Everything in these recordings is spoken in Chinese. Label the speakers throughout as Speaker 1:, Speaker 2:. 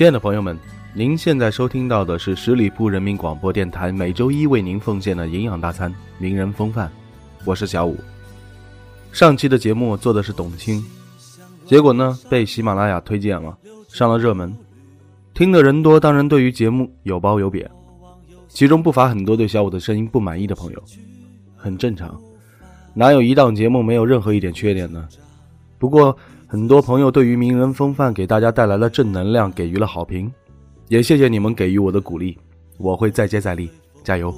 Speaker 1: 亲爱的朋友们，您现在收听到的是十里铺人民广播电台每周一为您奉献的营养大餐——名人风范。我是小五。上期的节目做的是董卿，结果呢被喜马拉雅推荐了，上了热门。听的人多，当然对于节目有褒有贬，其中不乏很多对小五的声音不满意的朋友，很正常。哪有一档节目没有任何一点缺点呢？不过。很多朋友对于名人风范给大家带来了正能量，给予了好评，也谢谢你们给予我的鼓励，我会再接再厉，加油。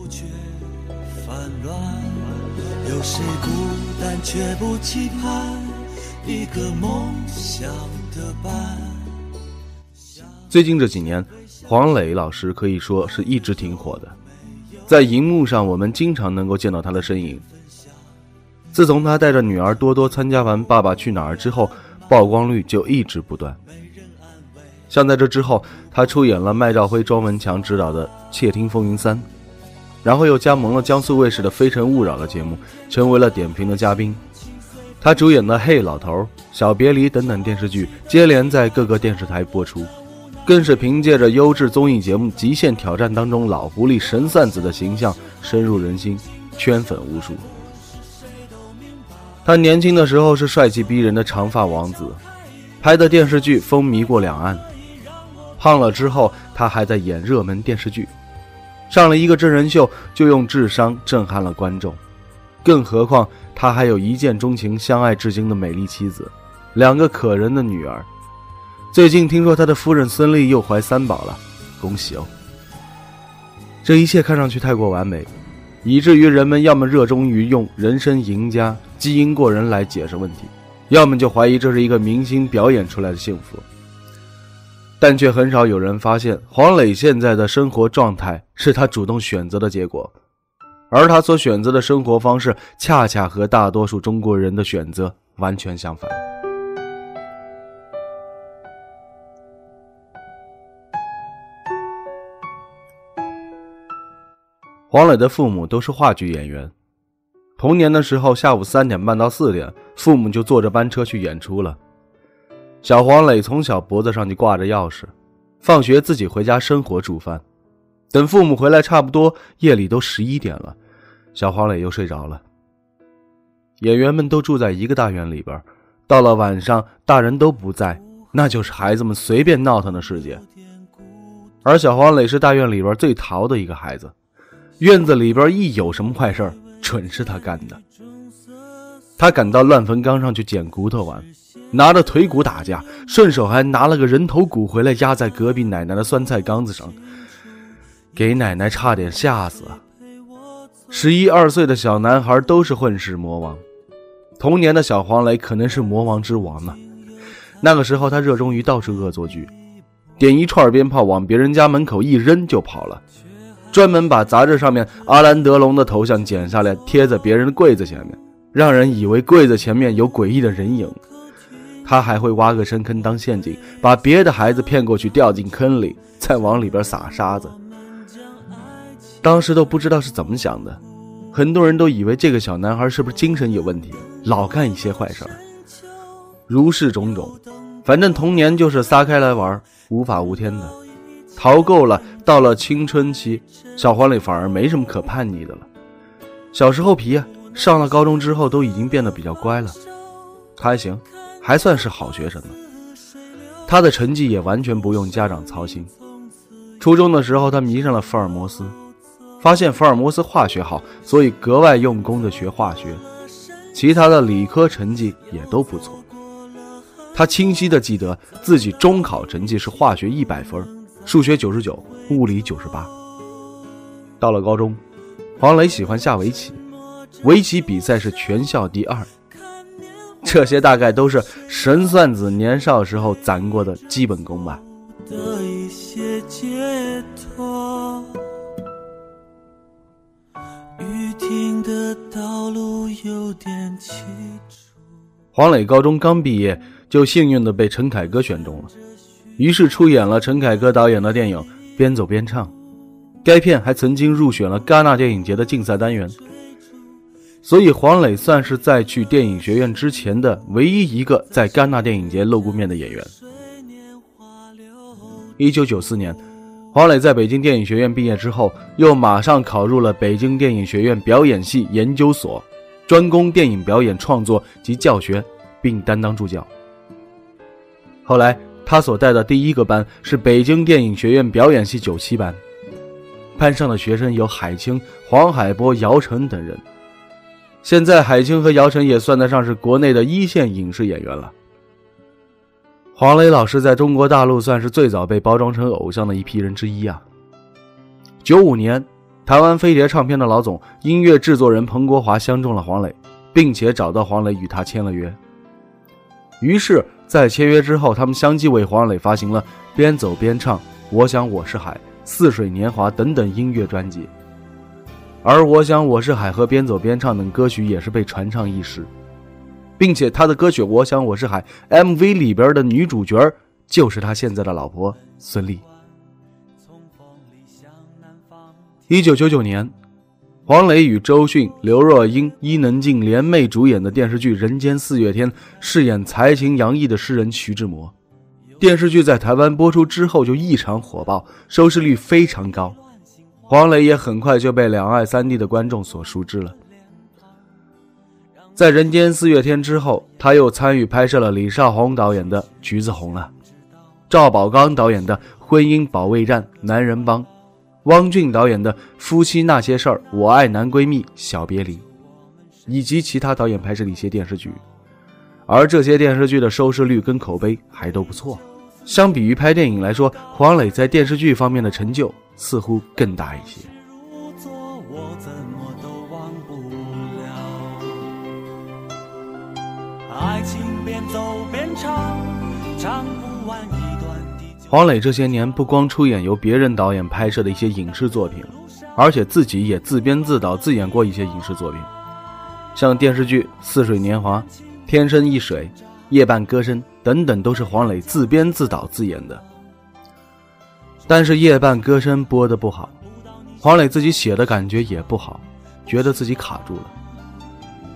Speaker 1: 最近这几年，黄磊老师可以说是一直挺火的，在荧幕上我们经常能够见到他的身影。自从他带着女儿多多参加完《爸爸去哪儿》之后。曝光率就一直不断，像在这之后，他出演了麦兆辉、庄文强执导的《窃听风云三》，然后又加盟了江苏卫视的《非诚勿扰》的节目，成为了点评的嘉宾。他主演的《嘿老头》《小别离》等等电视剧接连在各个电视台播出，更是凭借着优质综艺节目《极限挑战》当中老狐狸神算子的形象深入人心，圈粉无数。他年轻的时候是帅气逼人的长发王子，拍的电视剧风靡过两岸。胖了之后，他还在演热门电视剧，上了一个真人秀就用智商震撼了观众。更何况他还有一见钟情、相爱至今的美丽妻子，两个可人的女儿。最近听说他的夫人孙俪又怀三宝了，恭喜哦！这一切看上去太过完美。以至于人们要么热衷于用人生赢家、基因过人来解释问题，要么就怀疑这是一个明星表演出来的幸福。但却很少有人发现，黄磊现在的生活状态是他主动选择的结果，而他所选择的生活方式，恰恰和大多数中国人的选择完全相反。黄磊的父母都是话剧演员，童年的时候，下午三点半到四点，父母就坐着班车去演出了。小黄磊从小脖子上就挂着钥匙，放学自己回家生火煮饭，等父母回来，差不多夜里都十一点了，小黄磊又睡着了。演员们都住在一个大院里边，到了晚上，大人都不在，那就是孩子们随便闹腾的世界。而小黄磊是大院里边最淘的一个孩子。院子里边一有什么坏事准是他干的。他赶到乱坟岗上去捡骨头玩，拿着腿骨打架，顺手还拿了个人头骨回来压在隔壁奶奶的酸菜缸子上，给奶奶差点吓死。十一二岁的小男孩都是混世魔王，童年的小黄磊可能是魔王之王呢。那个时候他热衷于到处恶作剧，点一串鞭炮往别人家门口一扔就跑了。专门把杂志上面阿兰德龙的头像剪下来贴在别人的柜子前面，让人以为柜子前面有诡异的人影。他还会挖个深坑当陷阱，把别的孩子骗过去掉进坑里，再往里边撒沙子。当时都不知道是怎么想的，很多人都以为这个小男孩是不是精神有问题，老干一些坏事儿。如是种种，反正童年就是撒开来玩，无法无天的。逃够了，到了青春期，小黄磊反而没什么可叛逆的了。小时候皮呀，上了高中之后都已经变得比较乖了。他还行，还算是好学生呢。他的成绩也完全不用家长操心。初中的时候，他迷上了福尔摩斯，发现福尔摩斯化学好，所以格外用功的学化学。其他的理科成绩也都不错。他清晰的记得自己中考成绩是化学一百分。数学九十九，物理九十八。到了高中，黄磊喜欢下围棋，围棋比赛是全校第二。这些大概都是神算子年少时候攒过的基本功吧。
Speaker 2: 的一些解脱。雨停的道路有点。
Speaker 1: 黄磊高中刚毕业，就幸运的被陈凯歌选中了，于是出演了陈凯歌导演的电影《边走边唱》。该片还曾经入选了戛纳电影节的竞赛单元。所以，黄磊算是在去电影学院之前的唯一一个在戛纳电影节露过面的演员。一九九四年，黄磊在北京电影学院毕业之后，又马上考入了北京电影学院表演系研究所，专攻电影表演创作及教学，并担当助教。后来，他所带的第一个班是北京电影学院表演系九七班，班上的学生有海清、黄海波、姚晨等人。现在，海清和姚晨也算得上是国内的一线影视演员了。黄磊老师在中国大陆算是最早被包装成偶像的一批人之一啊。九五年，台湾飞碟唱片的老总、音乐制作人彭国华相中了黄磊，并且找到黄磊与他签了约。于是，在签约之后，他们相继为黄磊发行了《边走边唱》《我想我是海》《似水年华》等等音乐专辑。而我想我是海和边走边唱等歌曲也是被传唱一时，并且他的歌曲《我想我是海》MV 里边的女主角就是他现在的老婆孙俪。一九九九年，黄磊与周迅、刘若英、伊能静联袂主演的电视剧《人间四月天》，饰演才情洋溢的诗人徐志摩。电视剧在台湾播出之后就异常火爆，收视率非常高。黄磊也很快就被两岸三地的观众所熟知了。在《人间四月天》之后，他又参与拍摄了李少红导演的《橘子红了》，赵宝刚导演的《婚姻保卫战》《男人帮》，汪俊导演的《夫妻那些事儿》《我爱男闺蜜》《小别离》，以及其他导演拍摄的一些电视剧。而这些电视剧的收视率跟口碑还都不错。相比于拍电影来说，黄磊在电视剧方面的成就。似乎更大一些。爱情边走边走唱，唱不完一黄磊这些年不光出演由别人导演拍摄的一些影视作品，而且自己也自编自导自演过一些影视作品，像电视剧《似水年华》《天生一水》《夜半歌声》等等，都是黄磊自编自导自演的。但是夜半歌声播的不好，黄磊自己写的感觉也不好，觉得自己卡住了。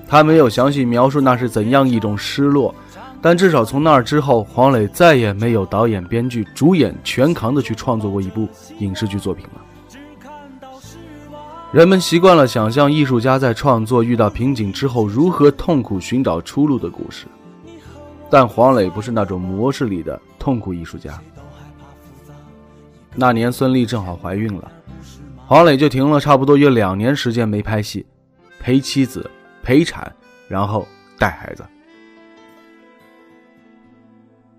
Speaker 1: 他没有详细描述那是怎样一种失落，但至少从那儿之后，黄磊再也没有导演、编剧、主演全扛的去创作过一部影视剧作品了。人们习惯了想象艺术家在创作遇到瓶颈之后如何痛苦寻找出路的故事，但黄磊不是那种模式里的痛苦艺术家。那年孙俪正好怀孕了，黄磊就停了差不多有两年时间没拍戏，陪妻子、陪产，然后带孩子。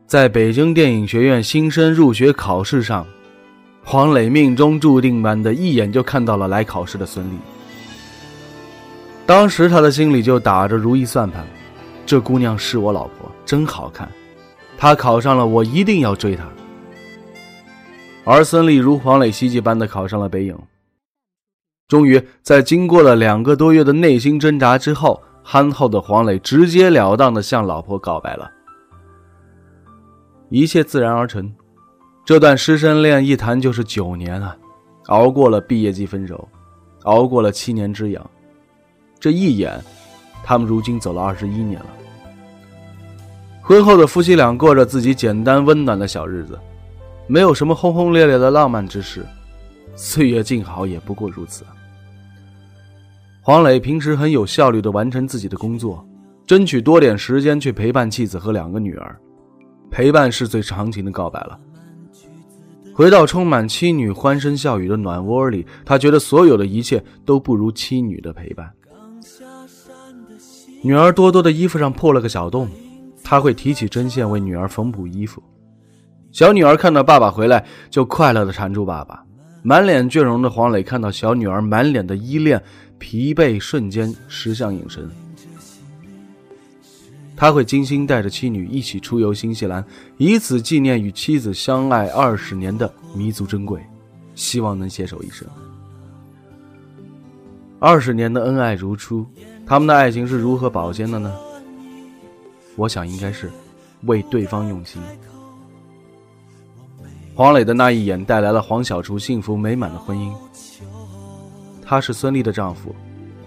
Speaker 1: 在北京电影学院新生入学考试上，黄磊命中注定般的一眼就看到了来考试的孙俪。当时他的心里就打着如意算盘，这姑娘是我老婆，真好看，她考上了，我一定要追她。而孙俪如黄磊希冀般的考上了北影。终于，在经过了两个多月的内心挣扎之后，憨厚的黄磊直截了当的向老婆告白了。一切自然而成，这段师生恋一谈就是九年啊！熬过了毕业季分手，熬过了七年之痒，这一眼，他们如今走了二十一年了。婚后的夫妻俩过着自己简单温暖的小日子。没有什么轰轰烈烈的浪漫之事，岁月静好也不过如此。黄磊平时很有效率的完成自己的工作，争取多点时间去陪伴妻子和两个女儿。陪伴是最长情的告白了。回到充满妻女欢声笑语的暖窝里，他觉得所有的一切都不如妻女的陪伴。女儿多多的衣服上破了个小洞，他会提起针线为女儿缝补衣服。小女儿看到爸爸回来，就快乐的缠住爸爸。满脸倦容的黄磊看到小女儿满脸的依恋、疲惫，瞬间失相隐身。他会精心带着妻女一起出游新西兰，以此纪念与妻子相爱二十年的弥足珍贵，希望能携手一生。二十年的恩爱如初，他们的爱情是如何保鲜的呢？我想应该是为对方用心。黄磊的那一眼带来了黄小厨幸福美满的婚姻。他是孙俪的丈夫，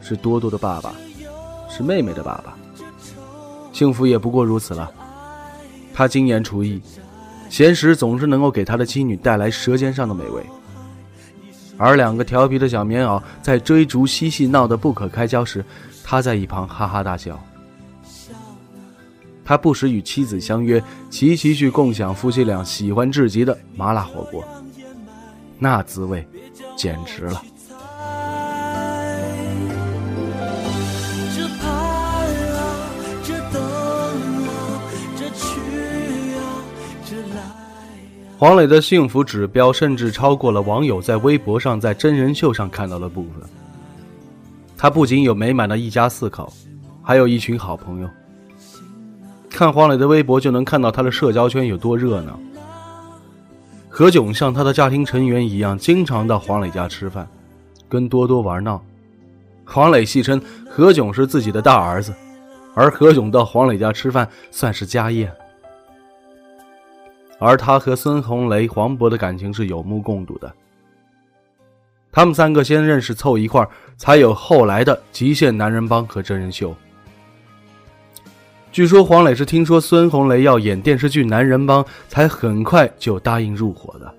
Speaker 1: 是多多的爸爸，是妹妹的爸爸。幸福也不过如此了。他精研厨艺，闲时总是能够给他的妻女带来舌尖上的美味。而两个调皮的小棉袄在追逐嬉戏闹得不可开交时，他在一旁哈哈大笑。他不时与妻子相约齐齐去共享夫妻俩喜欢至极的麻辣火锅，那滋味简直了。黄磊的幸福指标甚至超过了网友在微博上、在真人秀上看到的部分。他不仅有美满的一家四口，还有一群好朋友。看黄磊的微博就能看到他的社交圈有多热闹。何炅像他的家庭成员一样，经常到黄磊家吃饭，跟多多玩闹。黄磊戏称何炅是自己的大儿子，而何炅到黄磊家吃饭算是家宴。而他和孙红雷、黄渤的感情是有目共睹的。他们三个先认识凑一块才有后来的《极限男人帮》和真人秀。据说黄磊是听说孙红雷要演电视剧《男人帮》，才很快就答应入伙的。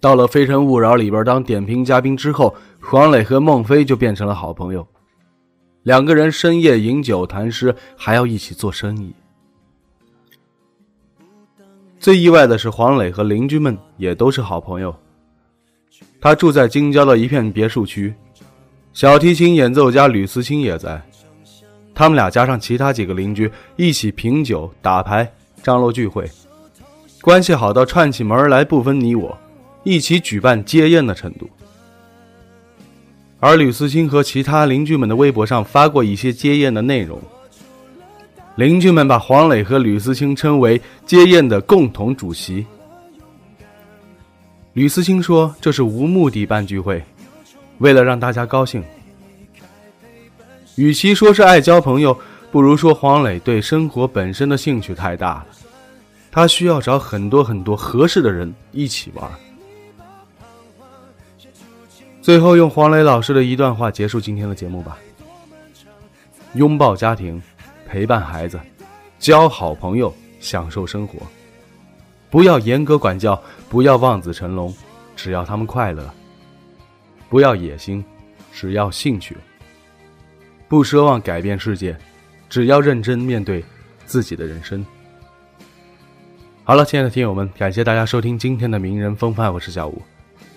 Speaker 1: 到了《非诚勿扰》里边当点评嘉宾之后，黄磊和孟非就变成了好朋友，两个人深夜饮酒谈诗，还要一起做生意。最意外的是，黄磊和邻居们也都是好朋友。他住在京郊的一片别墅区，小提琴演奏家吕思清也在。他们俩加上其他几个邻居一起品酒、打牌、张罗聚会，关系好到串起门来不分你我，一起举办接宴的程度。而吕思清和其他邻居们的微博上发过一些接宴的内容。邻居们把黄磊和吕思清称为接宴的共同主席。吕思清说：“这是无目的办聚会，为了让大家高兴。与其说是爱交朋友，不如说黄磊对生活本身的兴趣太大了，他需要找很多很多合适的人一起玩。”最后，用黄磊老师的一段话结束今天的节目吧：拥抱家庭。陪伴孩子，交好朋友，享受生活。不要严格管教，不要望子成龙，只要他们快乐。不要野心，只要兴趣。不奢望改变世界，只要认真面对自己的人生。好了，亲爱的听友们，感谢大家收听今天的名人风范，我是小吴。